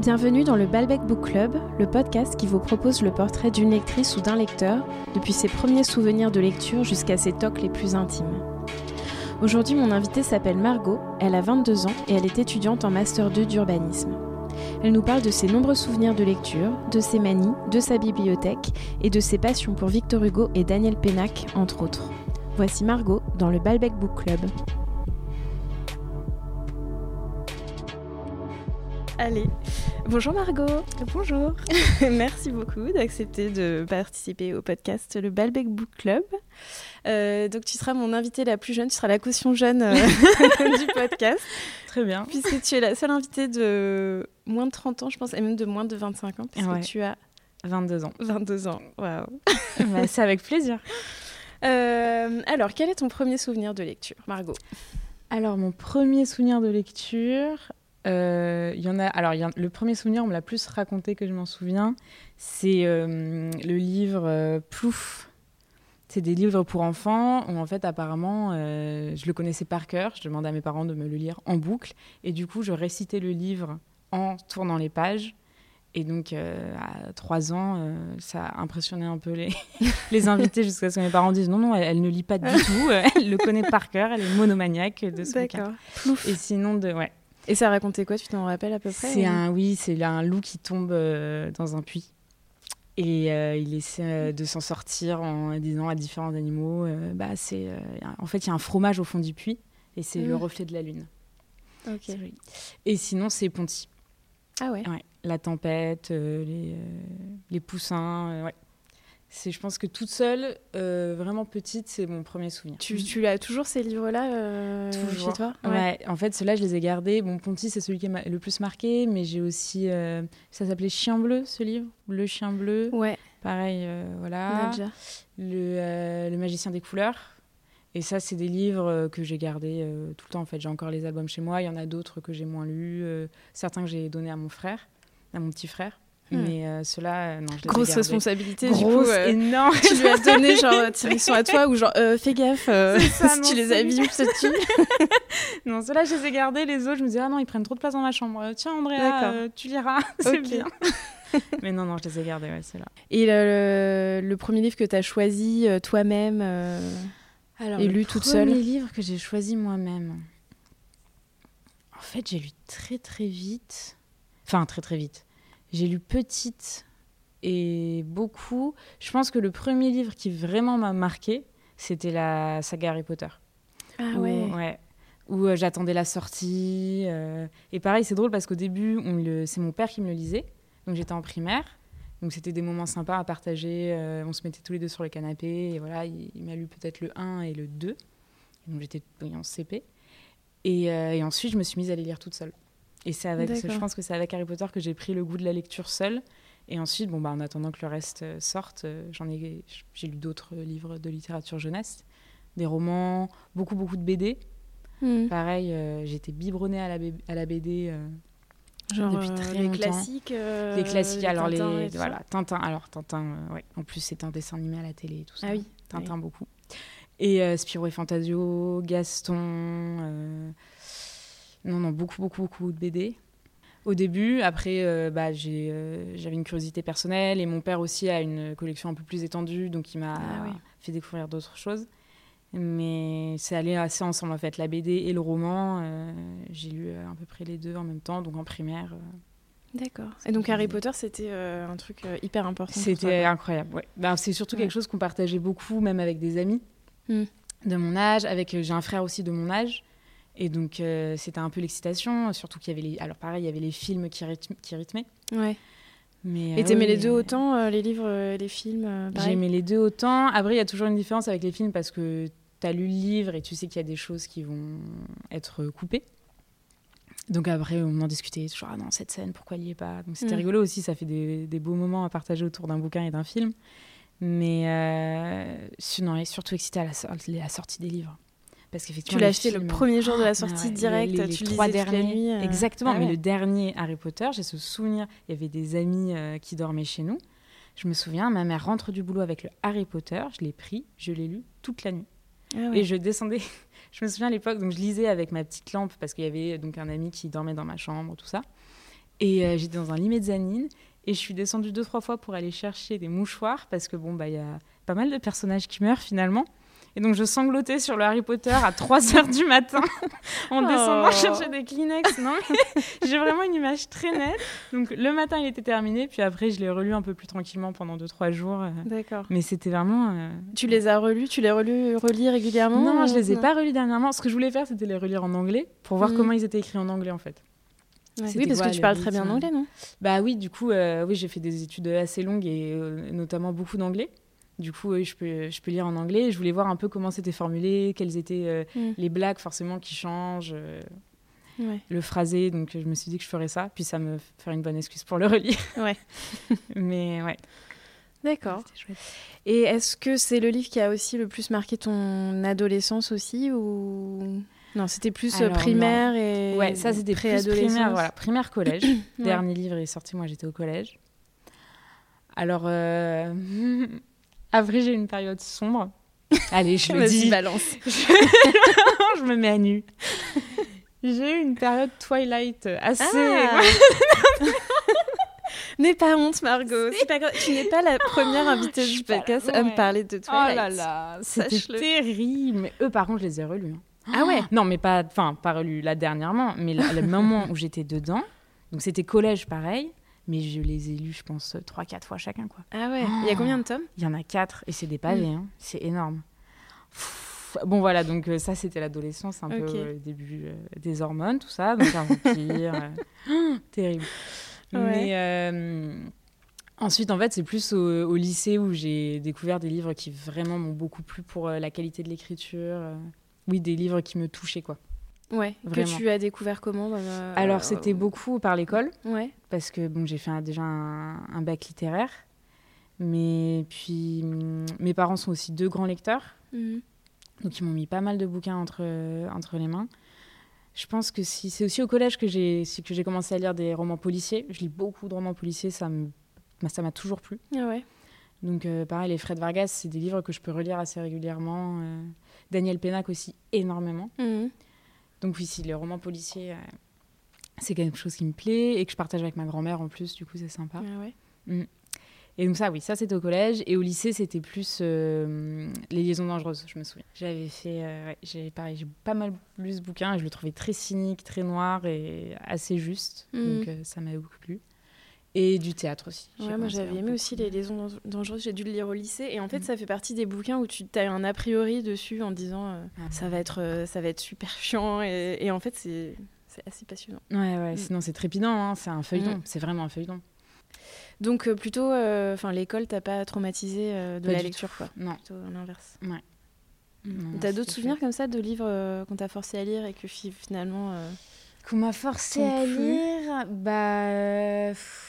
Bienvenue dans le Balbec Book Club, le podcast qui vous propose le portrait d'une lectrice ou d'un lecteur, depuis ses premiers souvenirs de lecture jusqu'à ses tocs les plus intimes. Aujourd'hui, mon invitée s'appelle Margot, elle a 22 ans et elle est étudiante en Master 2 d'urbanisme. Elle nous parle de ses nombreux souvenirs de lecture, de ses manies, de sa bibliothèque et de ses passions pour Victor Hugo et Daniel Pénac, entre autres. Voici Margot dans le Balbec Book Club. Allez, bonjour Margot. Bonjour. Merci beaucoup d'accepter de participer au podcast Le Balbec Book Club. Euh, donc tu seras mon invitée la plus jeune, tu seras la caution jeune euh, du podcast. Très bien. Puisque tu es la seule invitée de moins de 30 ans, je pense, et même de moins de 25 ans, puisque Ouais. tu as 22 ans. 22 ans. Waouh. Bah, c'est avec plaisir. Euh, alors, quel est ton premier souvenir de lecture, Margot? Alors, mon premier souvenir de lecture, euh, y en a. Alors, y le premier souvenir, on me l'a plus raconté que je m'en souviens. C'est euh, le livre euh, Plouf. C'est des livres pour enfants où, en fait, apparemment, euh, je le connaissais par cœur. Je demandais à mes parents de me le lire en boucle. Et du coup, je récitais le livre en tournant les pages. Et donc, euh, à trois ans, euh, ça a impressionné un peu les, les invités jusqu'à ce que mes parents disent non, non, elle, elle ne lit pas du tout, elle le connaît par cœur, elle est monomaniaque de ce bouquin. Et sinon, de, ouais. Et ça racontait quoi Tu t'en rappelles à peu près C'est ou- un, oui, c'est un loup qui tombe euh, dans un puits. Et euh, il essaie euh, de s'en sortir en disant à différents animaux, euh, bah, c'est, euh, en fait, il y a un fromage au fond du puits et c'est le Mm. reflet de la lune. Ok. Et sinon, c'est Ponty. Ah ouais. Ouais, la tempête, euh, les, euh, les poussins, euh, ouais. C'est, je pense que toute seule, euh, vraiment petite, c'est mon premier souvenir. Tu, tu as toujours ces livres-là euh, chez toi? Ouais. en fait, ceux-là, je les ai gardés. Bon, Ponty, c'est celui qui m'a le plus marqué, mais j'ai aussi. euh, ça s'appelait Chien bleu, ce livre. Le chien bleu. Ouais, Pareil, euh, voilà. Nadja. Le, le magicien des couleurs. Et ça, c'est des livres que j'ai gardés tout le temps. En fait, j'ai encore les albums chez moi. Il y en a d'autres que j'ai moins lus. certains que j'ai donnés à mon frère, à mon petit frère. Hmm. Mais euh, ceux-là, euh, non, je les ai Grosse responsabilité, Grosse, du coup. euh, énorme. tu lui as donné, genre, tiens, ils sont à toi, ou genre, euh, fais gaffe, euh, ça, si non, tu les abîmes, c'est tu. Non, ceux-là, je les ai gardés. Les autres, je me disais, ah non, ils prennent trop de place dans ma chambre. Tiens, Andrea, tu liras. c'est Ok. bien. Mais non, non, je les ai gardés, ouais, c'est là. Et le, le premier livre que tu as choisi toi-même Alors, Et le lu toute seule premier livre que j'ai choisi moi-même. En fait, j'ai lu très très vite. Enfin, très très vite. J'ai lu petite et beaucoup. Je pense que le premier livre qui vraiment m'a marqué, c'était la saga Harry Potter. Ah Où- ouais. ouais. Où euh, j'attendais la sortie. euh, Et pareil, c'est drôle parce qu'au début, c'est mon père qui me le lisait. Donc j'étais en primaire. Donc c'était des moments sympas à partager. euh, on se mettait tous les deux sur le canapé. Et voilà, il, il m'a lu peut-être le 1 et le 2. Et donc j'étais en CP. Et, et ensuite, je me suis mise à les lire toute seule. Et c'est avec, je pense que c'est avec Harry Potter que j'ai pris le goût de la lecture seule. Et ensuite, bon, bah, en attendant que le reste euh, sorte, euh, j'en ai, j'ai lu d'autres livres de littérature jeunesse, des romans, beaucoup, beaucoup de BD. Hmm. Pareil, euh, j'étais biberonnée à la, à la BD. euh, Genre Depuis très les longtemps. classiques. euh, les classiques, alors Tintin les voilà, Tintin. Alors Tintin, ouais. En plus, c'était un dessin animé à la télé et tout ça. Ah oui. Tintin beaucoup. Et Spirou et Fantasio, Gaston. Non, non, beaucoup, beaucoup, beaucoup de BD. Au début, après, euh, bah, euh, j'avais une curiosité personnelle et mon père aussi a une collection un peu plus étendue, donc il m'a Ah oui. fait découvrir d'autres choses. Mais c'est allé assez ensemble en fait, la BD et le roman. euh, j'ai lu à peu près les deux en même temps, donc en primaire. D'accord. Et donc Harry Potter, c'était un truc hyper important. C'était incroyable, ouais. Ben, c'est surtout Ouais. quelque chose qu'on partageait beaucoup, même avec des amis Mm. de mon âge. Avec, j'ai un frère aussi de mon âge. Et donc, euh, c'était un peu l'excitation. Surtout qu'il y avait les... Alors, pareil, il y avait les films qui, rythme- qui rythmaient. Ouais. Mais, Et euh, t'aimais oui, les deux euh, autant, euh, les livres et les films euh, J'aimais les deux autant. Après, il y a toujours une différence avec les films parce que tu as lu le livre et tu sais qu'il y a des choses qui vont être coupées. Donc après, on en discutait toujours, ah non, cette scène, pourquoi elle y est pas? Donc c'était Mm. rigolo aussi, ça fait des, des beaux moments à partager autour d'un bouquin et d'un film. Mais euh, non, et surtout excité à la sortie des livres. Parce Tu qu'effectivement, l'as les acheté le premier jour de la Ah, sortie ouais, direct, les- les tu le trois toute la nuit. euh, Exactement, ah mais ouais. le dernier Harry Potter, j'ai ce souvenir, il y avait des amis euh, qui dormaient chez nous. Je me souviens, ma mère rentre du boulot avec le Harry Potter, je l'ai pris, je l'ai lu toute la nuit. Ah ouais. Et je descendais, je me souviens à l'époque, donc je lisais avec ma petite lampe parce qu'il y avait donc un ami qui dormait dans ma chambre, tout ça. Et euh, j'étais dans un lit mezzanine. Et je suis descendue deux, trois fois pour aller chercher des mouchoirs parce que bon, bah, il y a pas mal de personnages qui meurent finalement. Et donc je sanglotais sur le Harry Potter à 3 heures du matin en descendant Oh. chercher des Kleenex. Non, j'ai vraiment une image très nette. Donc le matin il était terminé, puis après je l'ai relu un peu plus tranquillement pendant 2-3 jours. euh. D'accord. Mais c'était vraiment. euh, Tu les as relus? Tu les relus, relis régulièrement? Non, je les ai non pas relus dernièrement. Ce que je voulais faire, c'était les relire en anglais pour voir Mhm. comment ils étaient écrits en anglais en fait. Ouais. Oui, parce quoi, que tu les parles très bien anglais, non? Bah oui, du coup, euh, oui, j'ai fait des études assez longues et euh, notamment beaucoup d'anglais. Du coup, je peux, je peux lire en anglais. Je voulais voir un peu comment c'était formulé, quelles étaient euh, Mm. les blagues forcément qui changent, euh, Ouais. le phrasé. Donc je me suis dit que je ferais ça. Puis ça me ferait une bonne excuse pour le relire. Ouais. Mais ouais, D'accord. Et est-ce que c'est le livre qui a aussi le plus marqué ton adolescence aussi ou? Non C'était plus euh, Alors, primaire et Ouais, ça c'était plus préadolescence. primaire, voilà, primaire collège. Ouais. Dernier livre est sorti, moi j'étais au collège. Alors, euh... après j'ai eu une période sombre. Allez, je le dis. balance. je me mets à nu. J'ai eu une période Twilight assez. Ah N'aie pas honte, Margot. Pas. Tu n'es pas la première invitée Je du pas podcast à me parler de Oh Twilight. là là, c'était terrible. Mais eux, par contre, je les ai relus. hein. Ah ouais Non, mais pas, enfin, pas relus là dernièrement, mais le moment où j'étais dedans. Donc c'était collège, pareil. Mais je les ai lus, je pense, 3-4 fois chacun, quoi. Ah ouais. Il y a combien de tomes? Il y en a 4 et c'est des pavés, Mm. hein. c'est énorme. Pff, Bon voilà, donc euh, ça c'était l'adolescence, un peu euh, le début euh, des hormones, tout ça, donc un vampire, euh, terrible. Ouais. Mais euh, ensuite, en fait, c'est plus au, au lycée où j'ai découvert des livres qui vraiment m'ont beaucoup plu pour euh, la qualité de l'écriture. euh. Oui, des livres qui me touchaient, quoi. Ouais. Vraiment. Que tu as découvert comment euh, Alors, euh, c'était beaucoup par l'école, Ouais. parce que bon, j'ai fait un- déjà un, un bac littéraire. Mais puis, hum, mes parents sont aussi deux grands lecteurs. Mhm. Donc ils m'ont mis pas mal de bouquins entre, entre les mains. Je pense que si, c'est aussi au collège que j'ai que j'ai commencé à lire des romans policiers. Je lis beaucoup de romans policiers, ça me- bah, ça m'a toujours plu. Ah ouais. Donc euh, pareil, les Fred Vargas, c'est des livres que je peux relire assez régulièrement. euh, Daniel Pénac aussi, énormément. Mhm. Donc oui, si les romans policiers, euh, c'est quelque chose qui me plaît et que je partage avec ma grand-mère en plus, du coup c'est sympa. Ah ouais. Et donc ça, oui, ça c'était au collège. Et au lycée, c'était plus euh, les liaisons dangereuses, je me souviens. J'avais fait, euh, ouais, j'ai pareil, j'ai pas mal lu ce bouquin et je le trouvais très cynique, très noir et assez juste. Mhm. Donc euh, ça m'avait beaucoup plu. Et du théâtre aussi. Ouais, moi j'avais aimé aussi Les Liaisons Dan- Dangereuses, j'ai dû le lire au lycée et en fait Mm. ça fait partie des bouquins où tu as un a priori dessus en disant euh, Ah. ça, va être, euh, ça va être super chiant et, et en fait c'est assez passionnant. Ouais, ouais, Mm. sinon c'est trépidant, hein, c'est un feuilleton, Mm. c'est vraiment un feuilleton. Donc euh, plutôt, enfin l'école t'a pas traumatisé de Pas la lecture quoi, Non. plutôt l'inverse. Non, T'as d'autres souvenirs comme ça de livres qu'on t'a forcé à lire et que fi- finalement... Qu'on m'a forcé à lire, bah. pff,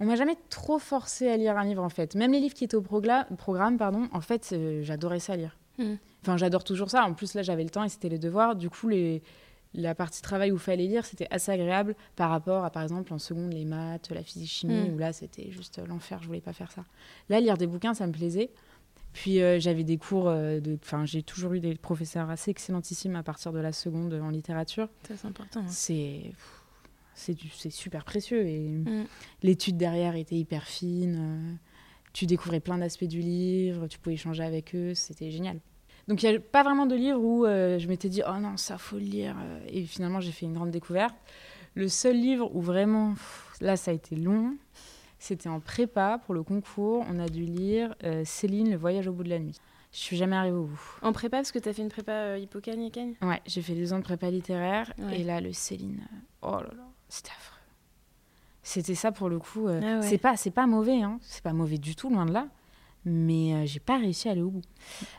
On m'a jamais trop forcé à lire un livre en fait. Même les livres qui étaient au programme, pardon, en fait, euh, j'adorais ça lire. Mm. Enfin, j'adore toujours ça. En plus, là, j'avais le temps et c'était les devoirs. Du coup, les... la partie travail où il fallait lire, c'était assez agréable par rapport à, par exemple, en seconde, les maths, la physique-chimie, Mm. où là, c'était juste euh, l'enfer. Je voulais pas faire ça. Là, lire des bouquins, ça me plaisait. Puis euh, j'avais des cours euh, de. Enfin, j'ai toujours eu des professeurs assez excellentissimes à partir de la seconde en littérature ça c'est important. hein. c'est c'est super précieux et Mm. l'étude derrière était hyper fine euh, tu découvrais plein d'aspects du livre tu pouvais échanger avec eux c'était génial. Donc il n'y a pas vraiment de livre où euh, je m'étais dit oh non ça faut le lire euh, et finalement j'ai fait une grande découverte. Le seul livre où vraiment pff, là ça a été long c'était en prépa pour le concours on a dû lire euh, Céline le voyage au bout de la nuit. Je suis jamais arrivée au bout. En prépa, parce que t'as fait une prépa euh, Cagne Ouais, j'ai fait deux ans de prépa littéraire Ouais. et là le Céline, oh là là, c'était affreux. C'était ça pour le coup. euh, Ah ouais. C'est pas, c'est pas mauvais, hein. C'est pas mauvais du tout, loin de là. Mais euh, j'ai pas réussi à aller au bout.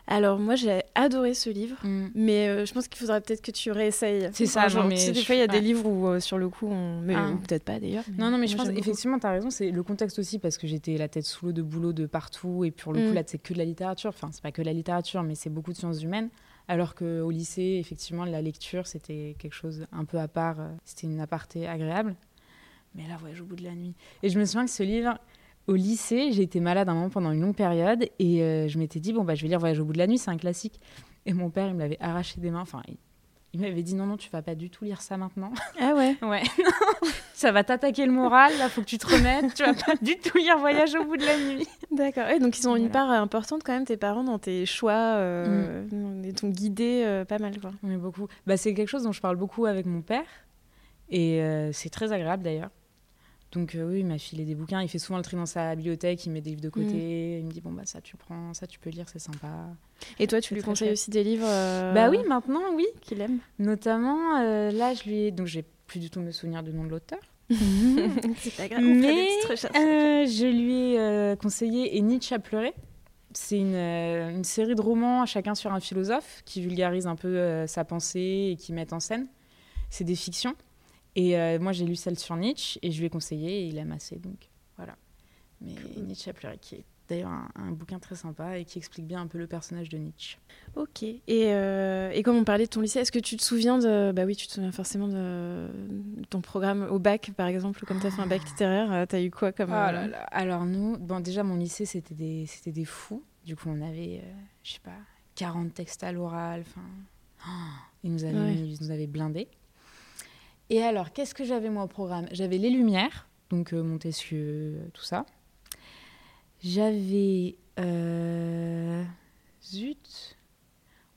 Alors moi j'ai adoré ce livre. Mais euh, je pense qu'il faudra peut-être que tu réessayes. C'est ça, non, mais Tu sais, des je- fois, il y a des livres où, sur le coup, on... mais Ah. peut-être pas d'ailleurs. Non, non, mais je pense effectivement, as raison. C'est le contexte aussi parce que j'étais la tête sous l'eau de boulot de partout. Et pour le coup, Mm. là, c'est que de la littérature. Enfin, c'est pas que de la littérature, mais c'est beaucoup de sciences humaines. Alors qu'au lycée, effectivement, la lecture, c'était quelque chose un peu à part. euh, C'était une aparté agréable. Mais là, voyage au bout de la nuit. Et je me souviens que ce livre, au lycée, j'ai été malade un moment pendant une longue période. Et euh, je m'étais dit, bon, bah, je vais lire Voyage au bout de la nuit, c'est un classique. Et mon père, il me l'avait arraché des mains. Enfin, il m'avait dit non, non, tu vas pas du tout lire ça maintenant. Ah ouais Ouais. ça va t'attaquer le moral, là, faut que tu te remettes. tu vas pas du tout lire Voyage au bout de la nuit. D'accord. Et donc ils ont une part importante quand même, tes parents, dans tes choix. Euh, Ils t'ont guidé euh, pas mal, quoi. Oui, beaucoup. Bah, c'est quelque chose dont je parle beaucoup avec mon père. Et euh, c'est très agréable d'ailleurs. Donc euh, oui, il m'a filé des bouquins. Il fait souvent le tri dans sa bibliothèque. Il met des livres de côté. Il me dit, bon, bah ça tu prends, ça tu peux lire, c'est sympa. Et toi, tu lui conseilles aussi des livres euh, Bah oui, maintenant, oui. qu'il aime? Notamment, euh, là, je lui ai... Donc, j'ai plus du tout me souvenir du nom de l'auteur. C'est pas grave, on des Mais euh, je lui ai conseillé Et Nietzsche a pleuré. C'est une, une série de romans, chacun sur un philosophe, qui vulgarise un peu sa pensée et qui mettent en scène. C'est des fictions. Et euh, moi, j'ai lu celle sur Nietzsche et je lui ai conseillé et il aime assez. Donc voilà. Mais Nietzsche a pleuré, qui est d'ailleurs un, un bouquin très sympa et qui explique bien un peu le personnage de Nietzsche. Ok. Et, euh, et comme on parlait de ton lycée, est-ce que tu te souviens de. Bah oui, tu te souviens forcément de, de ton programme au bac, par exemple, comme tu as fait un bac littéraire, euh, tu as eu quoi comme. Oh là là. Alors nous, bon déjà mon lycée c'était des c'était des fous. Du coup on avait euh, je sais pas 40 textes à l'oral. Enfin, oh, ils nous avaient Ouais. ils nous avaient blindés. Et alors qu'est-ce que j'avais moi au programme? J'avais les Lumières, donc euh, Montesquieu, euh, tout ça. J'avais euh, zut,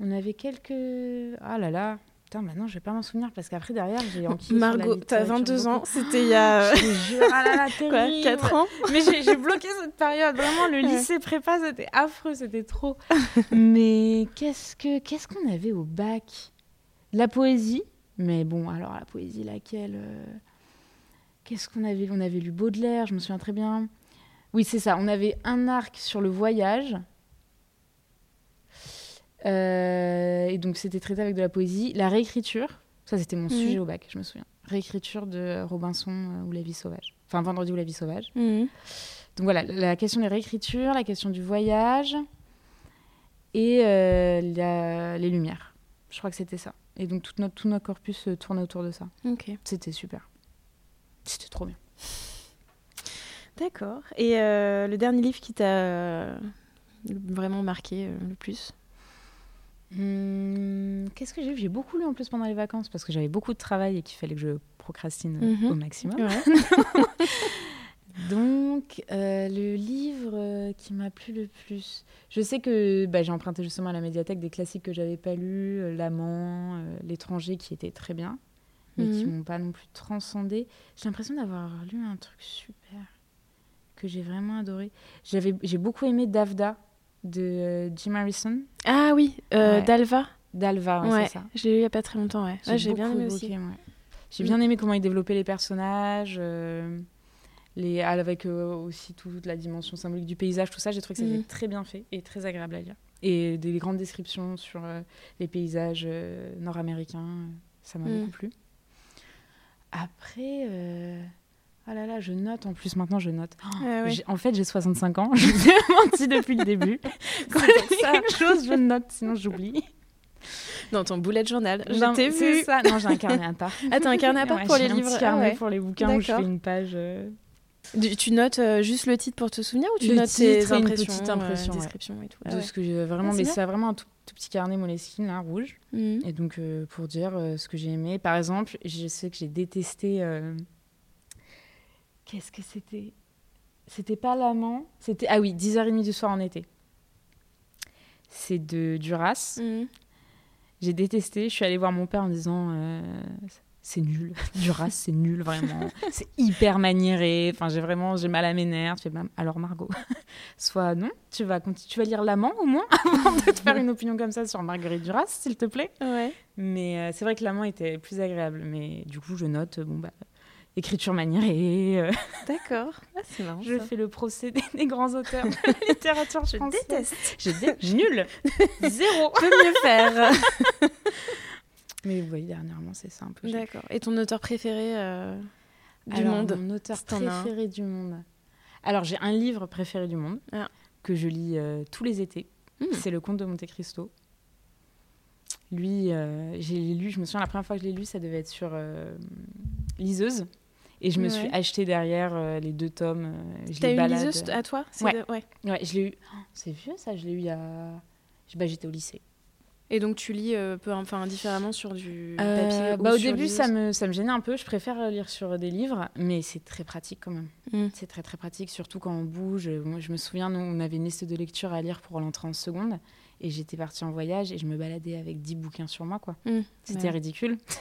on avait quelques ah là là. Putain, maintenant je vais pas m'en souvenir parce qu'après derrière j'ai enquillé Margot, t'as littérature 22 ans, beaucoup. c'était il y a. Je te jure, ah là là, Quoi, terrible. 4 ans Mais j'ai bloqué cette période. Vraiment, le lycée prépa, c'était affreux, c'était trop. Mais qu'est-ce que qu'est-ce qu'on avait au bac? La poésie. Mais bon, alors la poésie, laquelle euh, Qu'est-ce qu'on avait lu? On avait lu Baudelaire, je me souviens très bien. Oui, c'est ça. On avait un arc sur le voyage. Euh, et donc, c'était traité avec de la poésie. La réécriture, ça, c'était mon Mhm. sujet au bac, je me souviens. Réécriture de Robinson euh, ou La vie sauvage. Enfin, Vendredi ou La vie sauvage. Mhm. Donc voilà, la question des réécritures, la question du voyage et la- les lumières. Je crois que c'était ça. Et donc tout notre, tout notre corpus euh, tournait autour de ça. Ok. C'était super. C'était trop bien. D'accord. Et euh, le dernier livre qui t'a euh, vraiment marqué le plus? Hum, Qu'est-ce que j'ai J'ai beaucoup lu en plus pendant les vacances parce que j'avais beaucoup de travail et qu'il fallait que je procrastine Mhm. au maximum. Ouais. Donc, euh, le livre euh, qui m'a plu le plus, je sais que bah, j'ai emprunté justement à la médiathèque des classiques que j'avais pas lus, euh, L'amant, euh, L'étranger, qui étaient très bien, mais qui Mhm. m'ont pas non plus transcendé. J'ai l'impression d'avoir lu un truc super que j'ai vraiment adoré. J'avais, j'ai beaucoup aimé Davda de Jim Harrison, Ah oui, euh, Ouais. Dalva. d'Alva, ouais, ouais, c'est ça. je l'ai lu il y a pas très longtemps. Ouais, j'ai bien aimé aussi. J'ai Mm. bien aimé comment il développait les personnages, euh, les, avec euh, aussi toute la dimension symbolique du paysage, tout ça. J'ai trouvé que c'était Mm. très bien fait et très agréable à lire. Et des grandes descriptions sur euh, les paysages euh, nord-américains, ça m'a Mm. beaucoup plu. Après, euh, oh là là, je note en plus, maintenant je note. Oh, Ah ouais. j'ai- En fait, j'ai 65 ans, je vous ai menti depuis le début. Quand ça. quelque chose, je note, sinon j'oublie. Dans ton bullet journal, je t'ai vu. ça. Non, j'ai un carnet à part. Ah, t'as un carnet à part Ouais, pour j'ai les un livres Ah ouais. pour les bouquins où je fais une page. euh, Tu notes euh, juste le titre pour te souvenir ou tu Le notes tes et une impressions, petite impression, euh, ouais. descriptions et tout de Ah ouais. ce que j'ai vraiment. Ah, mais c'est vraiment un tout, tout petit carnet Moleskine, là, rouge. Mhm. Et donc, euh, pour dire euh, ce que j'ai aimé. Par exemple, je sais que j'ai détesté. euh, Qu'est-ce que c'était? C'était pas l'amant. C'était. Ah oui, 10h30 du soir en été. C'est de Duras. Mhm. J'ai détesté. Je suis allée voir mon père en disant c'est nul. Duras, c'est nul vraiment. C'est hyper maniéré. Enfin, j'ai vraiment j'ai mal à mes nerfs. Je fais, Bah, alors Margot, soit non, tu vas tu vas lire l'amant au moins avant de te faire une opinion comme ça sur Marguerite Duras, s'il te plaît. Ouais. Mais euh, c'est vrai que l'amant était plus agréable. Mais du coup, je note bon bah écriture maniérée. euh, D'accord. Ah, c'est marrant. je ça. fais le procédé des grands auteurs de la littérature Je française. déteste. Je dé- nul, zéro. Peut mieux faire. Mais vous voyez, dernièrement, c'est ça un peu. D'accord. Et ton auteur préféré euh, du Alors, monde Mon auteur un. préféré du monde. Alors, j'ai un livre préféré du monde Ah. que je lis euh, tous les étés. Hmm. C'est Le Comte de Monte Cristo. Lui, euh, j'ai lu, je me souviens, la première fois que je l'ai lu, ça devait être sur euh, Liseuse. Et je me suis acheté derrière euh, les deux tomes. euh, T'as balade. liseuse à toi? Ouais. de- ouais. Ouais, je l'ai eu. Oh, c'est vieux ça, je l'ai eu a. Bah, j'étais au lycée. Et donc tu lis euh, peu, enfin différemment sur du Euh, papier ou bah, Au sur début, ça me, ça me gênait un peu. Je préfère lire sur des livres, mais c'est très pratique quand même. Mm. C'est très très pratique, surtout quand on bouge. Moi, je me souviens, nous, on avait une liste de lecture à lire pour l'entrée en seconde. Et j'étais partie en voyage et je me baladais avec 10 bouquins sur moi. quoi. Mm. C'était Ouais. ridicule.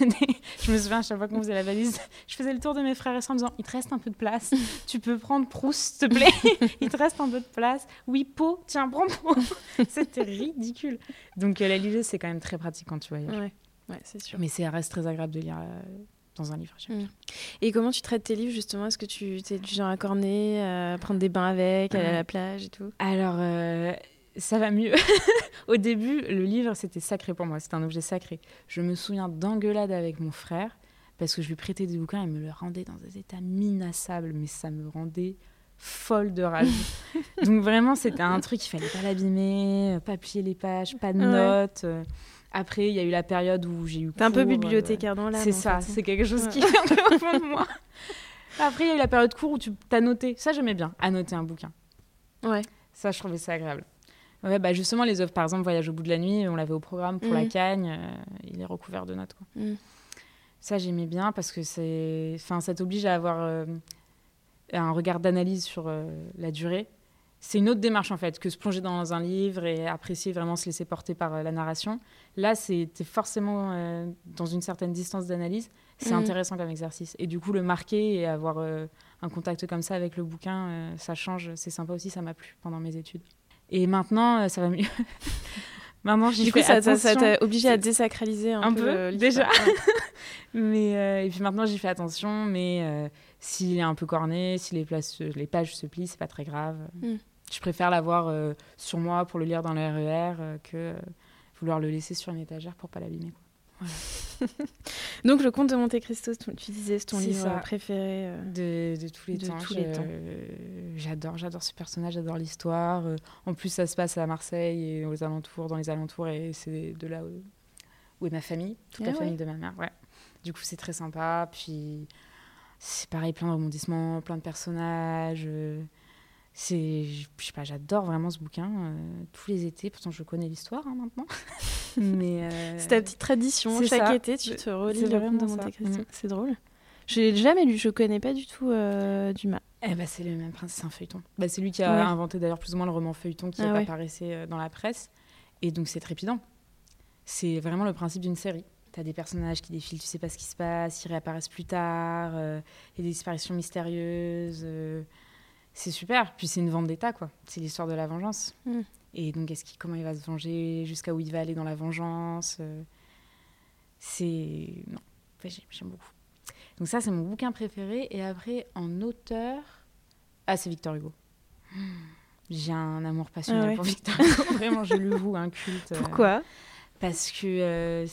je me souviens, à chaque fois qu'on faisait la valise, je faisais le tour de mes frères et sœurs en disant Il te reste un peu de place. tu peux prendre Proust, s'il te plaît. Il te reste un peu de place. Oui, Pau, tiens, prends Pau. C'était ridicule. Donc, euh, la liseuse, c'est quand même très pratique quand tu voyages. Ouais, ouais c'est sûr. Mais ça reste très agréable de lire euh, dans un livre. Mm. bien. Et comment tu traites tes livres justement? Est-ce que tu es du genre à corner, à prendre des bains avec, aller à la plage et tout? Alors, euh, ça va mieux. Au début, le livre, c'était sacré pour moi. C'était un objet sacré. Je me souviens d'engueulades avec mon frère parce que je lui prêtais des bouquins et me le rendait dans des états minassables, mais ça me rendait folle de rage. Donc vraiment, c'était un truc, il fallait pas l'abîmer, pas plier les pages, pas de notes. Euh, Après, il y a eu la période où j'ai eu T'es un peu cours, euh, bibliothécaire dans l'âme. C'est ça, fait. c'est quelque chose Ouais. qui peu au fond de moi. Après, il y a eu la période court où tu t'as noté. Ça, j'aimais bien, annoter un bouquin. Ouais. Ça, je trouvais ça agréable. Ouais, bah justement, les œuvres, par exemple, Voyage au bout de la nuit, on l'avait au programme pour la Mhm. cagne. euh, il est recouvert de notes. Quoi. Mm. Ça, j'aimais bien parce que c'est, enfin, ça t'oblige à avoir euh, un regard d'analyse sur euh, la durée. C'est une autre démarche en fait que se plonger dans un livre et apprécier vraiment se laisser porter par la narration. Là, c'était forcément dans une certaine distance d'analyse. C'est Mhm. intéressant comme exercice. Et du coup, le marquer et avoir un contact comme ça avec le bouquin, ça change. C'est sympa aussi. Ça m'a plu pendant mes études. Et maintenant, euh, ça va mieux. maintenant, j'y Du coup, ça t'a obligé à désacraliser un, Un peu, déjà. Mais euh, et puis maintenant j'y fais attention, mais euh, s'il est un peu corné, si les, places, les pages se plient, c'est pas très grave. Mm. Je préfère l'avoir euh, sur moi pour le lire dans le RER euh, que euh, vouloir le laisser sur une étagère pour pas l'abîmer. Donc, le conte de Monte Cristo, tu disais, c'est ton livre ça. préféré. euh. De, de tous les De temps. temps. J'adore, j'adore ce personnage, j'adore l'histoire. Euh, en plus, ça se passe à Marseille et aux alentours, dans les alentours, et c'est de là où, où est ma famille, toute Ah la ouais. famille de ma mère. Ouais. Du coup, c'est très sympa. Puis, c'est pareil, plein de rebondissements, plein de personnages. euh, C'est, je sais pas, j'adore vraiment ce bouquin. euh, tous les étés, pourtant je connais l'histoire hein, maintenant. Mais euh, C'est ta petite tradition. Chaque ça. été, tu te relis le conte de. Monte Cristo. Mm. C'est drôle. Je l'ai jamais lu, je connais pas du tout euh, Dumas. Eh ben, c'est le même principe, c'est un feuilleton. Bah, c'est lui qui a Ouais. inventé d'ailleurs plus ou moins le roman feuilleton qui Ah ouais. apparaissait dans la presse. Et donc c'est trépidant. C'est vraiment le principe d'une série. T'as des personnages qui défilent, tu sais pas ce qui se passe, ils réapparaissent plus tard, euh, il y a des disparitions mystérieuses. C'est super. Puis c'est une vendetta, quoi. C'est l'histoire de la vengeance. Mm. Et donc est-ce qu'il, comment il va se venger, jusqu'à où il va aller dans la vengeance. euh, c'est... Non, Enfin, j'ai- j'aime beaucoup. Donc ça, c'est mon bouquin préféré. Et après, en auteur... Ah, c'est Victor Hugo. J'ai un amour passionnel Ah ouais. pour Victor Hugo. Vraiment, je lui voue un culte. euh, Pourquoi? Parce que... euh,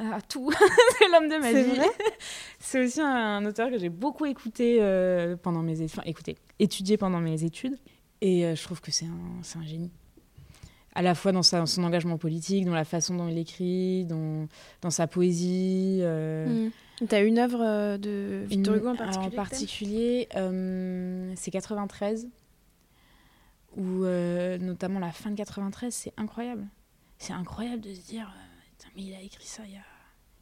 ah, tout C'est l'homme de ma C'est vie. vrai c'est aussi un, auteur que j'ai beaucoup écouté euh, pendant mes études. Enfin, écouté, étudié pendant mes études. Et euh, je trouve que c'est un, génie. À la fois dans sa- son engagement politique, dans la façon dont il écrit, dans, dans sa poésie. euh, Mm. T'as une œuvre euh, de Victor Hugo en particulier En particulier, euh, c'est 93, où euh, notamment la fin de 93, c'est incroyable. C'est incroyable de se dire, euh, mais il a écrit ça il y a,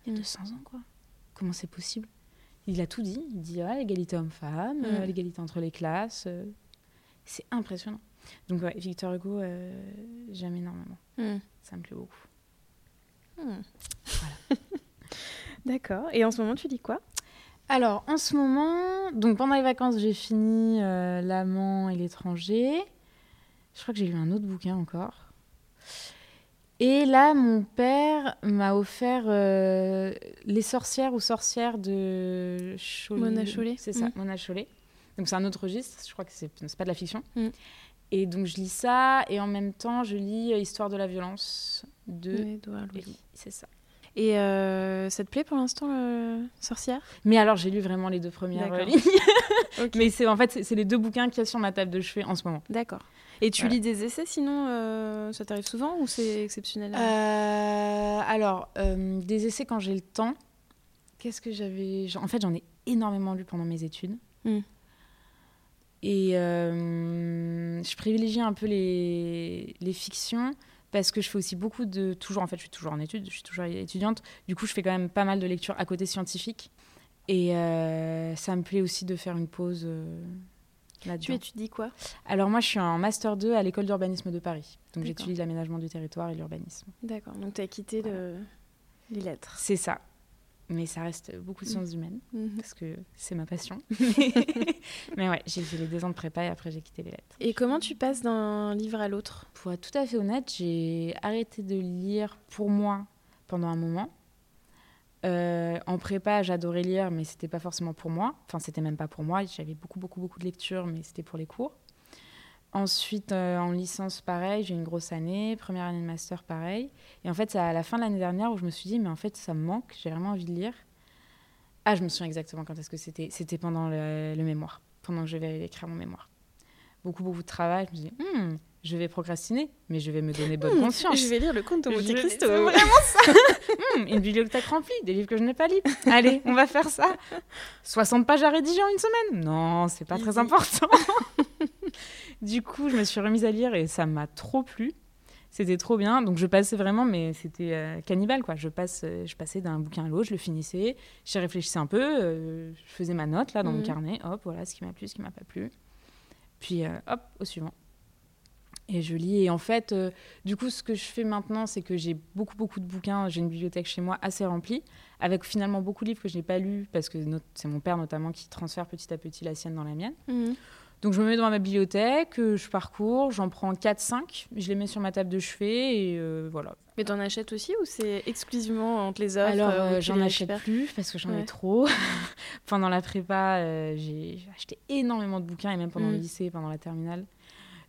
il y a Mm. 200 ans, quoi. Comment c'est possible? Il a tout dit. Il dit, ah, l'égalité homme-femme, euh, Mm. l'égalité entre les classes. euh, c'est impressionnant. Donc, ouais, Victor Hugo, euh, j'aime énormément. Mm. Ça me plaît beaucoup. Mm. D'accord. Et en ce moment, tu lis quoi? Alors, en ce moment, donc pendant les vacances, j'ai fini euh, L'amant et l'étranger. Je crois que j'ai lu un autre bouquin encore. Et là, mon père m'a offert euh, Les sorcières ou sorcières de Chollet. Mona Chollet. C'est ça, Mm. Mona Chollet. Donc c'est un autre registre, je crois que c'est pas de la fiction. Mm. Et donc je lis ça, et en même temps, je lis euh, Histoire de la violence de Édouard Louis. C'est ça. Et euh, ça te plaît pour l'instant, euh, Sorcière? Mais alors, j'ai lu vraiment les deux premières lignes. Mais c'est en fait, c'est- c'est les deux bouquins qu'il y a sur ma table de chevet en ce moment. D'accord. Et tu Voilà. lis des essais sinon euh, Ça t'arrive souvent ou c'est exceptionnel? Euh, alors, euh, des essais quand j'ai le temps. Qu'est-ce que j'avais En fait, j'en ai énormément lu pendant mes études. Mm. Et je privilégie un peu les, les fictions parce que je fais aussi beaucoup de toujours en fait je suis toujours en études je suis toujours étudiante du coup je fais quand même pas mal de lectures à côté scientifique et euh, ça me plaît aussi de faire une pause euh. Tu étudies quoi? Alors moi je suis en master 2 à l'école d'urbanisme de Paris donc j'étudie l'aménagement du territoire et l'urbanisme. D'accord donc tu as quitté le... les lettres. C'est ça mais ça reste beaucoup de Mm. sciences humaines Mhm. parce que c'est ma passion. mais ouais, j'ai fait les deux ans de prépa et après j'ai quitté les lettres. Et comment tu passes d'un livre à l'autre? Pour être tout à fait honnête, j'ai arrêté de lire pour moi pendant un moment. Euh, en prépa, j'adorais lire, mais c'était pas forcément pour moi. Enfin, c'était même pas pour moi. J'avais beaucoup, beaucoup, beaucoup de lectures, mais c'était pour les cours. Ensuite, euh, en licence, pareil, j'ai une grosse année. Première année de master, pareil. Et en fait, c'est à la fin de l'année dernière où je me suis dit, mais en fait, ça me manque, j'ai vraiment envie de lire. Ah, je me souviens exactement quand est-ce que c'était. C'était pendant le, le mémoire, pendant que je vais écrire mon mémoire. Beaucoup, beaucoup de travail. Je me suis dit, Hmm, je vais procrastiner, mais je vais me donner bonne Hmm, conscience. Je vais lire le conte de Monte Je- Cristo. c'est vraiment ça. Hmm, une bibliothèque remplie, des livres que je n'ai pas lus. Allez, on va faire ça. 60 pages à rédiger en une semaine Non, c'est pas très important. du coup, je me suis remise à lire et ça m'a trop plu. C'était trop bien. Donc je passais vraiment, mais c'était euh, cannibale quoi. Je, passe, euh, je passais d'un bouquin à l'autre, je le finissais, j'y réfléchissais un peu, euh, je faisais ma note là dans mon Mhm. carnet. Hop, voilà ce qui m'a plu, ce qui m'a pas plu. Puis hop, au suivant. Et je lis. Et en fait, euh, du coup, ce que je fais maintenant, c'est que j'ai beaucoup, beaucoup de bouquins. J'ai une bibliothèque chez moi assez remplie, avec finalement beaucoup de livres que je n'ai pas lus, parce que c'est mon père notamment qui transfère petit à petit la sienne dans la mienne. Mhm. Donc je me mets dans ma bibliothèque, euh, je parcours, j'en prends 4-5, je les mets sur ma table de chevet, et euh, voilà. Mais t'en achètes aussi ou c'est exclusivement entre les offres Alors, euh, j'en achète plus parce que j'en ai trop. pendant la prépa, euh, j'ai acheté énormément de bouquins et même pendant le lycée, pendant la terminale.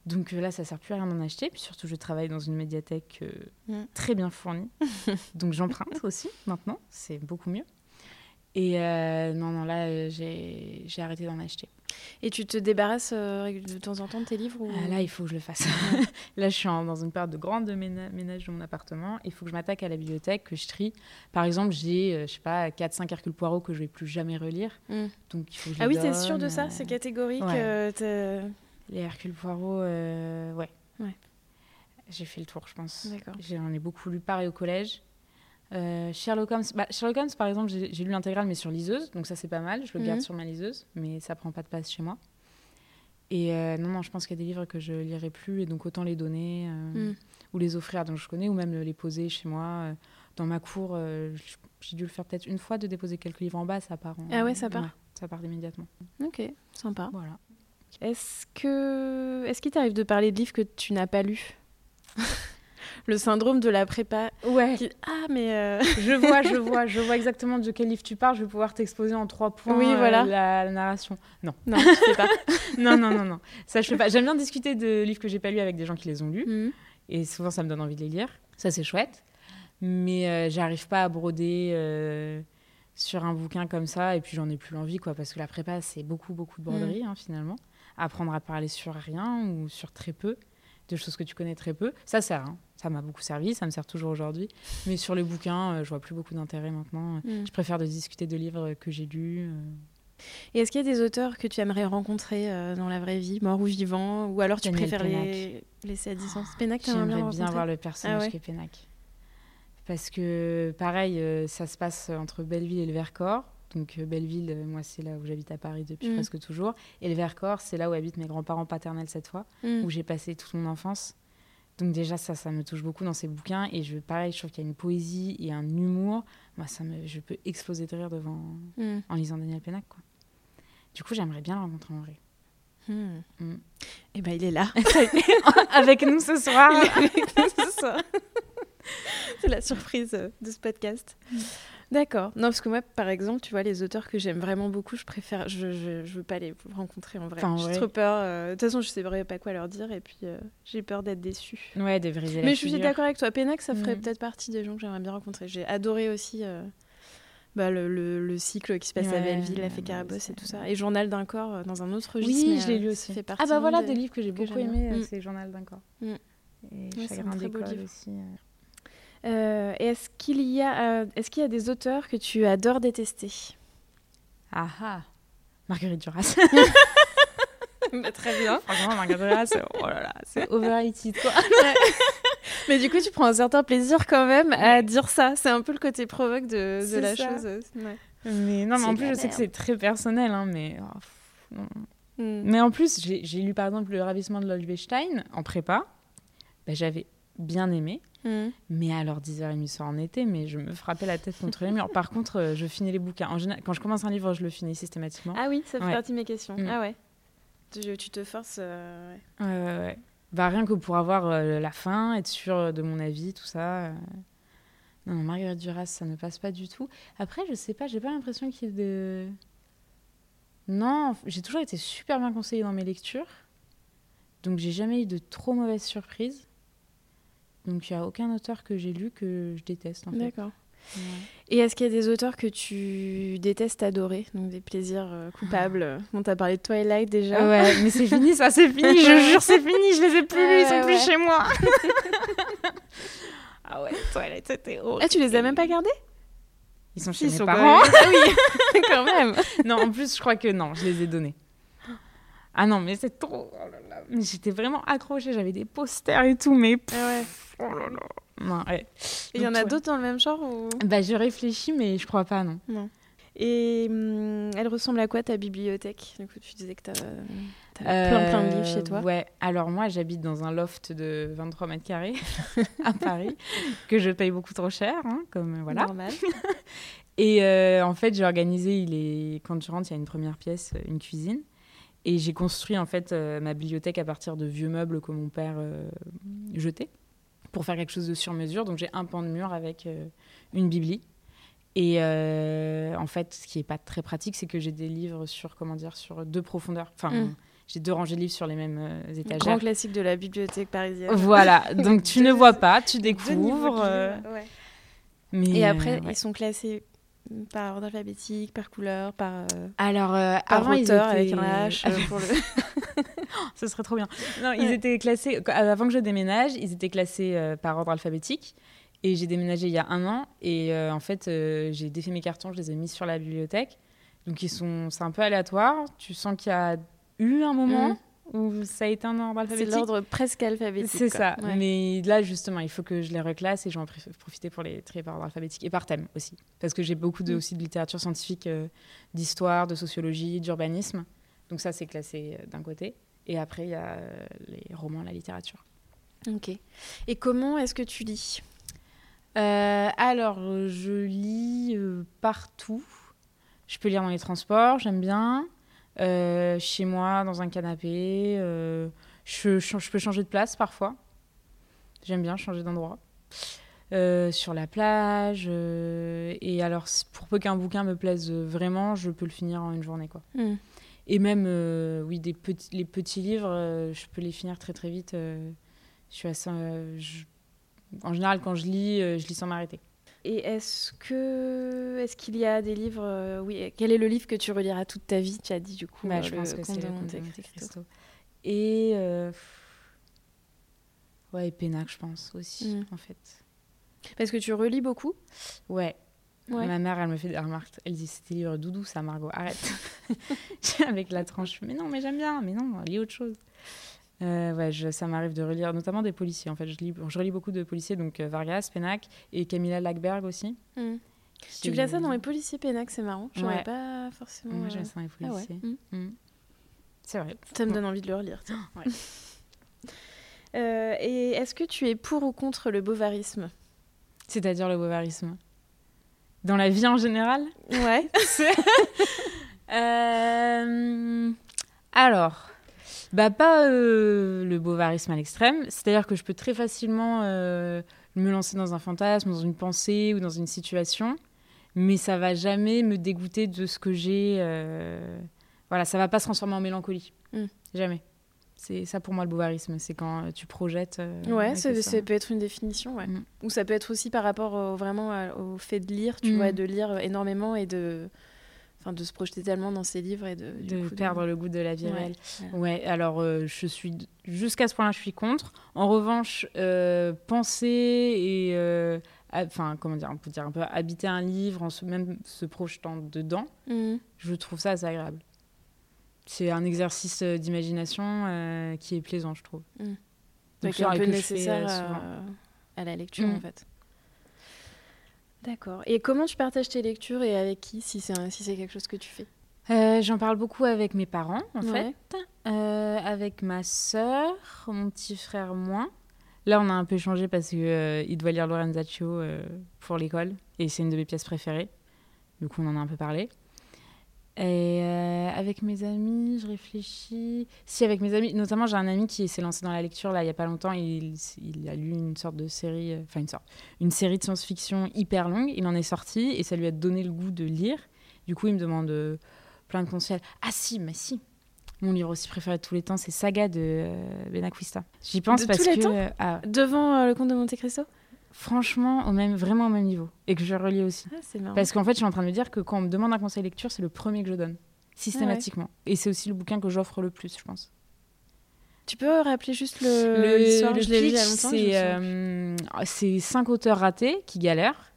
Donc euh, là, ça sert plus à rien d'en acheter. Puis surtout, je travaille dans une médiathèque euh, Mm. très bien fournie. Donc j'emprunte aussi maintenant. C'est beaucoup mieux. Et euh, non, non, là, j'ai arrêté d'en acheter. Et tu te débarrasses euh, de temps en temps de tes livres ou... Ah, là, il faut que je le fasse. là, je suis en- dans une période de grande ména- ménage de mon appartement. Il faut que je m'attaque à la bibliothèque, que je trie. Par exemple, j'ai, euh, je sais pas, 4-5 Hercule Poirot que je vais plus jamais relire. Mm. Donc, il faut que je Ah oui, t'es sûre de ça? C'est catégorique ouais. Les Hercule Poirot, euh, ouais. Ouais. J'ai fait le tour, je pense. J'en ai beaucoup lu, pareil au collège. Euh, Sherlock Holmes, bah, Sherlock Holmes, par exemple, j'ai lu l'intégrale, mais sur liseuse, donc ça c'est pas mal. Je le garde Mhm. sur ma liseuse, mais ça prend pas de place chez moi. Et euh, non, non, je pense qu'il y a des livres que je lirai plus, et donc autant les donner euh, Mm. ou les offrir à dont je connais, ou même les poser chez moi. dans ma cour, j'ai dû le faire peut-être une fois de déposer quelques livres en bas, ça part. en- Ah ouais, ça part ça part immédiatement. Ok, sympa. Voilà. Est-ce que est-ce qu'il t'arrive de parler de livres que tu n'as pas lus? Le syndrome de la prépa. Ouais. qui- Ah mais euh, Je vois, je vois, je vois exactement de quel livre tu parles. Je vais pouvoir t'exposer en trois points Oui, euh, la, la narration. Non, non, je sais pas. non, non, non, non. Ça, je fais pas. J'aime bien discuter de livres que j'ai pas lus avec des gens qui les ont lus. Mhm. Et souvent, ça me donne envie de les lire. Ça, c'est chouette. Mais euh, j'arrive pas à broder euh, sur un bouquin comme ça. Et puis, j'en ai plus l'envie, quoi. Parce que la prépa, c'est beaucoup, beaucoup de broderie, hein, finalement. Apprendre à parler sur rien ou sur très peu. De choses que tu connais très peu. Ça sert. hein. Ça m'a beaucoup servi. Ça me sert toujours aujourd'hui. Mais sur le bouquin, euh, je vois plus beaucoup d'intérêt maintenant. Mhm. Je préfère de discuter de livres que j'ai lus. euh. Et est-ce qu'il y a des auteurs que tu aimerais rencontrer euh, dans la vraie vie, morts ou vivants, ou alors tu Daniel préfères les laisser à distance? Pénac, t'aimerais J'aimerais bien voir le personnage Ah ouais. qui est Pénac. Parce que, pareil, euh, ça se passe entre Belleville et le Vercors. Donc, euh, Belleville, euh, moi, c'est là où j'habite à Paris depuis Mm. presque toujours. Et le Vercors, c'est là où habitent mes grands-parents paternels cette fois, Mhm. où j'ai passé toute mon enfance. Donc, déjà, ça, ça me touche beaucoup dans ces bouquins. Et je, pareil, je trouve qu'il y a une poésie et un humour. Moi, ça me, je peux exploser de rire devant, Mhm. en lisant Daniel Pénac, quoi. Du coup, j'aimerais bien le rencontrer en vrai. Mm. Eh ben, il est là. Avec nous ce soir. Il est avec nous ce soir. C'est la surprise euh, de ce podcast. D'accord. Non, parce que moi, par exemple, tu vois, les auteurs que j'aime vraiment beaucoup, je préfère. Je, je, je veux pas les rencontrer en vrai. Enfin, en J'ai trop peur. euh, De toute façon, je sais vraiment pas quoi leur dire et puis euh, j'ai peur d'être déçue. Ouais, de briser la Mais je suis d'accord avec toi. Pénac, ça ferait peut-être partie des gens que j'aimerais bien rencontrer. J'ai adoré aussi euh, bah, le, le- le cycle qui se passe à Belleville, la fée moi Carabosse et tout ça. Et Journal d'un corps dans un autre registre. Oui, je l'ai lu aussi. fait Ah partie bah voilà de- des livres que j'ai beaucoup j'aime aimés, bien. euh, Mm. c'est Journal d'un corps. Mm. Et Ouais, Chagrin d'école livre. aussi. Euh. Euh, et est-ce qu'il y a, euh, est-ce qu'il y a des auteurs que tu adores détester? Ah ah Marguerite Duras. Très bien. Franchement, Marguerite Duras, oh là là, c'est overrated quoi. Mais du coup, tu prends un certain plaisir quand même à dire ça. C'est un peu le côté provoque de, de la ça. chose. Ouais. Mais non, mais en plus, je sais que c'est très personnel, hein, mais. oh, pff, non. Mm. Mais en plus, j'ai j'ai lu par exemple Le ravissement de Lolvestein en prépa. Bah, J'avais bien aimé. Mm. Mais alors, 10h30 soir en été, mais je me frappais la tête contre les murs. Par contre, euh, je finis les bouquins. En général, quand je commence un livre, je le finis systématiquement. Ah oui, ça fait Ouais. partie de mes questions. Mm. Ah ouais. Tu, tu te forces. euh, ouais. Ouais, ouais, ouais. Bah, rien que pour avoir euh, la fin, être sûr de mon avis, tout ça. euh. Non, non, Marguerite Duras, ça ne passe pas du tout. Après, je sais pas, j'ai pas l'impression qu'il y ait de. Non, j'ai toujours été super bien conseillée dans mes lectures. Donc, j'ai jamais eu de trop mauvaises surprises. Donc, il n'y a aucun auteur que j'ai lu que je déteste, en fait. D'accord. Ouais. Et est-ce qu'il y a des auteurs que tu détestes adorer Donc des plaisirs euh, coupables? Bon, t'as parlé de Twilight déjà. Ouais, mais c'est fini, ça, c'est fini. Je jure, c'est fini. Je les ai plus lus, ils sont Ouais, plus ouais. chez moi. ah ouais, Twilight, c'était horrible. Ah, tu les as même pas gardés? Ils sont chez Ils mes sont parents. quand même- Ah oui, quand même. non, en plus, je crois que non, je les ai donnés. Ah non, mais c'est trop. oh là là. Mais j'étais vraiment accrochée, j'avais des posters et tout, mais. pff, Ah ouais. oh là là. Non, ouais. Et il y en a ouais. d'autres dans le même genre ou... Bah, je réfléchis, mais je crois pas, non. Et hum, elle ressemble à quoi ta bibliothèque? Du coup, tu disais que t'as t'as plein plein de livres chez toi. Euh, Ouais, alors moi, j'habite dans un loft de 23 mètres carrés à Paris, que je paye beaucoup trop cher, hein, comme euh, voilà. Normal. Et euh, en fait, j'ai organisé, il est... quand tu rentres, il y a une première pièce, euh, une cuisine. Et j'ai construit en fait euh, ma bibliothèque à partir de vieux meubles que mon père euh, jetait pour faire quelque chose de sur mesure. Donc j'ai un pan de mur avec euh, une bibli. Et en fait, ce qui est pas très pratique, c'est que j'ai des livres sur comment dire sur deux profondeurs. Enfin, Mm. j'ai deux rangées de livres sur les mêmes euh, Grand étagères. classique de la bibliothèque parisienne. Voilà, donc tu ne vois pas, tu découvres. livres, ouais. mais, Et après, ouais. ils sont classés par ordre alphabétique, par couleur, par, euh, Alors, euh, par avant, ils étaient... avec un H euh, pour le. Ce serait trop bien. Non, ils Ouais. étaient classés. Avant que je déménage, ils étaient classés euh, par ordre alphabétique. Et j'ai déménagé il y a un an. Et en fait, j'ai défait mes cartons, je les ai mis sur la bibliothèque. Donc, ils sont, c'est un peu aléatoire. Tu sens qu'il y a eu un moment où ça a été un ordre Mm. C'est alphabétique. l'ordre presque alphabétique. C'est ça. Ouais. Mais là, justement, il faut que je les reclasse et j'en pr- profiter pour les trier par ordre alphabétique et par thème aussi. Parce que j'ai beaucoup de, Mm. aussi de littérature scientifique, euh, d'histoire, de sociologie, d'urbanisme. Donc ça, c'est classé euh, d'un côté. Et après, il y a euh, les romans, la littérature. Ok. Et comment est-ce que tu lis? Alors, je lis partout. Je peux lire dans les transports, j'aime bien. Euh, chez moi, dans un canapé. euh, je, je- je peux changer de place parfois. J'aime bien changer d'endroit. Euh, sur la plage. et alors, pour peu qu'un bouquin me plaise vraiment, je peux le finir en une journée. quoi. Hmm. Et même, oui, des petits, les petits livres, je peux les finir très très vite. je suis assez, je- En général, quand je lis, je lis sans m'arrêter. Et est-ce que est-ce qu'il y a des livres euh, Oui. Quel est le livre que tu reliras toute ta vie Tu as dit du coup. Bah, euh, je le pense que c'est Monte Cristo. Cristo. Et. euh, Ouais, et Pénac, je pense aussi, Mm. en fait. Parce que tu relis beaucoup? Ouais. Ouais. Ma mère, elle me fait des remarques. Elle dit c'était livre doudou, ça, Margot, arrête. Avec la tranche. Mais non, mais j'aime bien. Mais non, lis autre chose. Euh, ouais, je- ça m'arrive de relire, notamment des policiers. En fait, je, lis, je relis beaucoup de policiers, donc euh, Vargas, Pénac et Camilla Lackberg aussi. Qui- Tu classes ça dans les policiers pénac, c'est marrant. Je Ouais. pas forcément. Moi, euh, j'aime ça dans les Ah ouais. policiers. Hmm. Mm. C'est vrai. Ça me donne envie de le relire. tiens. Ouais. Euh, et est-ce que tu es pour ou contre le bovarisme C'est-à-dire le bovarisme. Dans la vie en général? Ouais. Euh, alors, bah pas euh, le bovarisme à l'extrême. C'est-à-dire que je peux très facilement euh, me lancer dans un fantasme, dans une pensée ou dans une situation, mais ça va jamais me dégoûter de ce que j'ai. euh, Voilà, ça va pas se transformer en mélancolie. Mm. Jamais. C'est ça pour moi le bovarisme, c'est quand tu projettes. euh, Ouais, ça, ça. ça peut être une définition, ouais. Mm. Ou ça peut être aussi par rapport au, vraiment au fait de lire, tu Mm. vois, de lire énormément et de, enfin, de se projeter tellement dans ses livres et de, du de coup, perdre le goût de la vie réelle. ouais. Ouais, alors euh, je suis jusqu'à ce point-là, je suis contre. En revanche, euh, penser et euh, enfin comment dire, on peut dire un peu habiter un livre en se, même se projetant dedans, Mm. je trouve ça assez agréable. C'est un exercice d'imagination qui est plaisant, je trouve. Mm. Donc, Donc, ça, un peu nécessaire à- la lecture Mm. en fait. D'accord. Et comment tu partages tes lectures et avec qui si c'est si c'est quelque chose que tu fais? Euh, J'en parle beaucoup avec mes parents, en Ouais. fait. Euh, avec ma sœur, mon petit frère, moins. Là, on a un peu changé parce qu'il doit lire Lorenzaccio euh, pour l'école. Et c'est une de mes pièces préférées. Du coup, on en a un peu parlé. Et euh, avec mes amis, je réfléchis. Si, avec mes amis, notamment, j'ai un ami qui s'est lancé dans la lecture là il y a pas longtemps. Il, il a lu une sorte de série, euh, enfin une sorte, une série de science-fiction hyper longue. Il en est sorti et ça lui a donné le goût de lire. Du coup, il me demande euh, plein de conseils. Ah si, mais si. Mon livre aussi préféré de tous les temps, c'est Saga de Benacquista. J'y pense De parce tous les que temps ah, Devant le comte de Monte Cristo? Franchement, au même, vraiment au même niveau et que je relis aussi. Ah. Parce qu'en fait, je suis en train de me dire que quand on me demande un conseil lecture, c'est le premier que je donne, systématiquement. Et c'est aussi le bouquin que j'offre le plus, je pense. Tu peux rappeler juste le Je pitch, longtemps. je c'est souviens euh, c'est cinq auteurs ratés qui galèrent.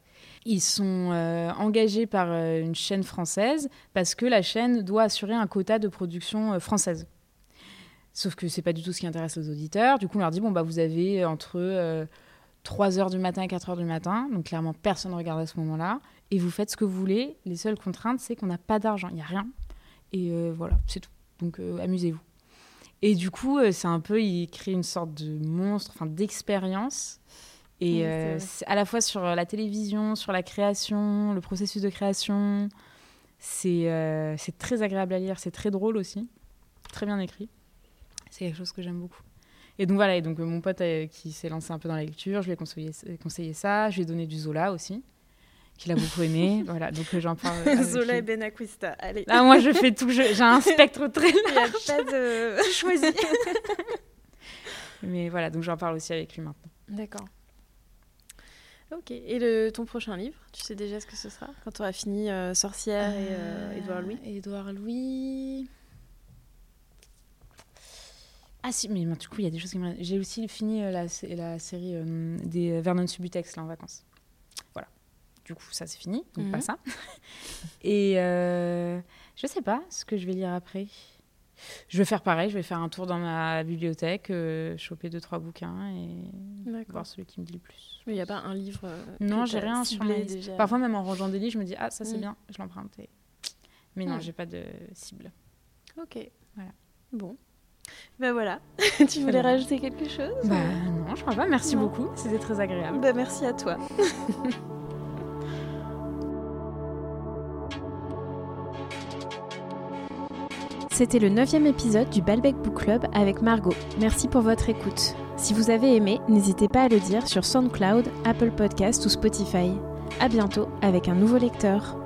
Ils sont euh, engagés par euh, une chaîne française parce que la chaîne doit assurer un quota de production française. Sauf que c'est pas du tout ce qui intéresse les auditeurs. Du coup, on leur dit bon bah vous avez entre 3h du matin et 4h du matin, donc clairement personne ne regarde à ce moment-là, et vous faites ce que vous voulez. Les seules contraintes, c'est qu'on n'a pas d'argent, il n'y a rien. Et euh, voilà, c'est tout. Donc euh, amusez-vous. Et du coup, euh, c'est un peu, il crée une sorte de monstre, enfin d'expérience. Et Oui, à la fois sur la télévision, sur la création, le processus de création. C'est très agréable à lire, c'est très drôle aussi, très bien écrit. C'est quelque chose que j'aime beaucoup. Et donc voilà, et donc euh, mon pote euh, qui s'est lancé un peu dans la lecture, je lui ai conseillé, conseillé ça, je lui ai donné du Zola aussi, qu'il a beaucoup aimé. voilà, donc euh, j'en parle. Zola et Benacquista. Allez. Ah, moi je fais tout, j'ai un spectre très Il n'y a pas de choisi. Mais voilà, donc j'en parle aussi avec lui maintenant. D'accord. Ok. Et le, ton prochain livre, tu sais déjà ce que ce sera Quand tu auras fini euh, Sorcière et euh, Édouard Louis? Édouard Louis. Ah si, mais du coup, il y a des choses qui me... J'ai aussi fini euh, la, la série euh, des Vernon Subutex, là, en vacances. Voilà. Du coup, ça, c'est fini, donc Mhm. pas ça. Et euh, je sais pas ce que je vais lire après. Je vais faire pareil, je vais faire un tour dans ma bibliothèque, euh, choper deux, trois bouquins et voir celui qui me dit le plus. Mais il n'y a pas un livre. euh, Non, j'ai rien sur ma liste. déjà. Parfois, même en rangeant des livres, je me dis, ah, ça c'est Mm. bien, je l'emprunte. Mais non, Mm. j'ai pas de cible. Ok. Voilà. Bon. Ben voilà. tu voulais rajouter quelque chose Bah non, je crois pas. Merci Non. beaucoup. C'était très agréable. Bah, merci à toi. C'était le neuvième épisode du Balbec Book Club avec Margot. Merci pour votre écoute. Si vous avez aimé, n'hésitez pas à le dire sur SoundCloud, Apple Podcast ou Spotify. À bientôt avec un nouveau lecteur.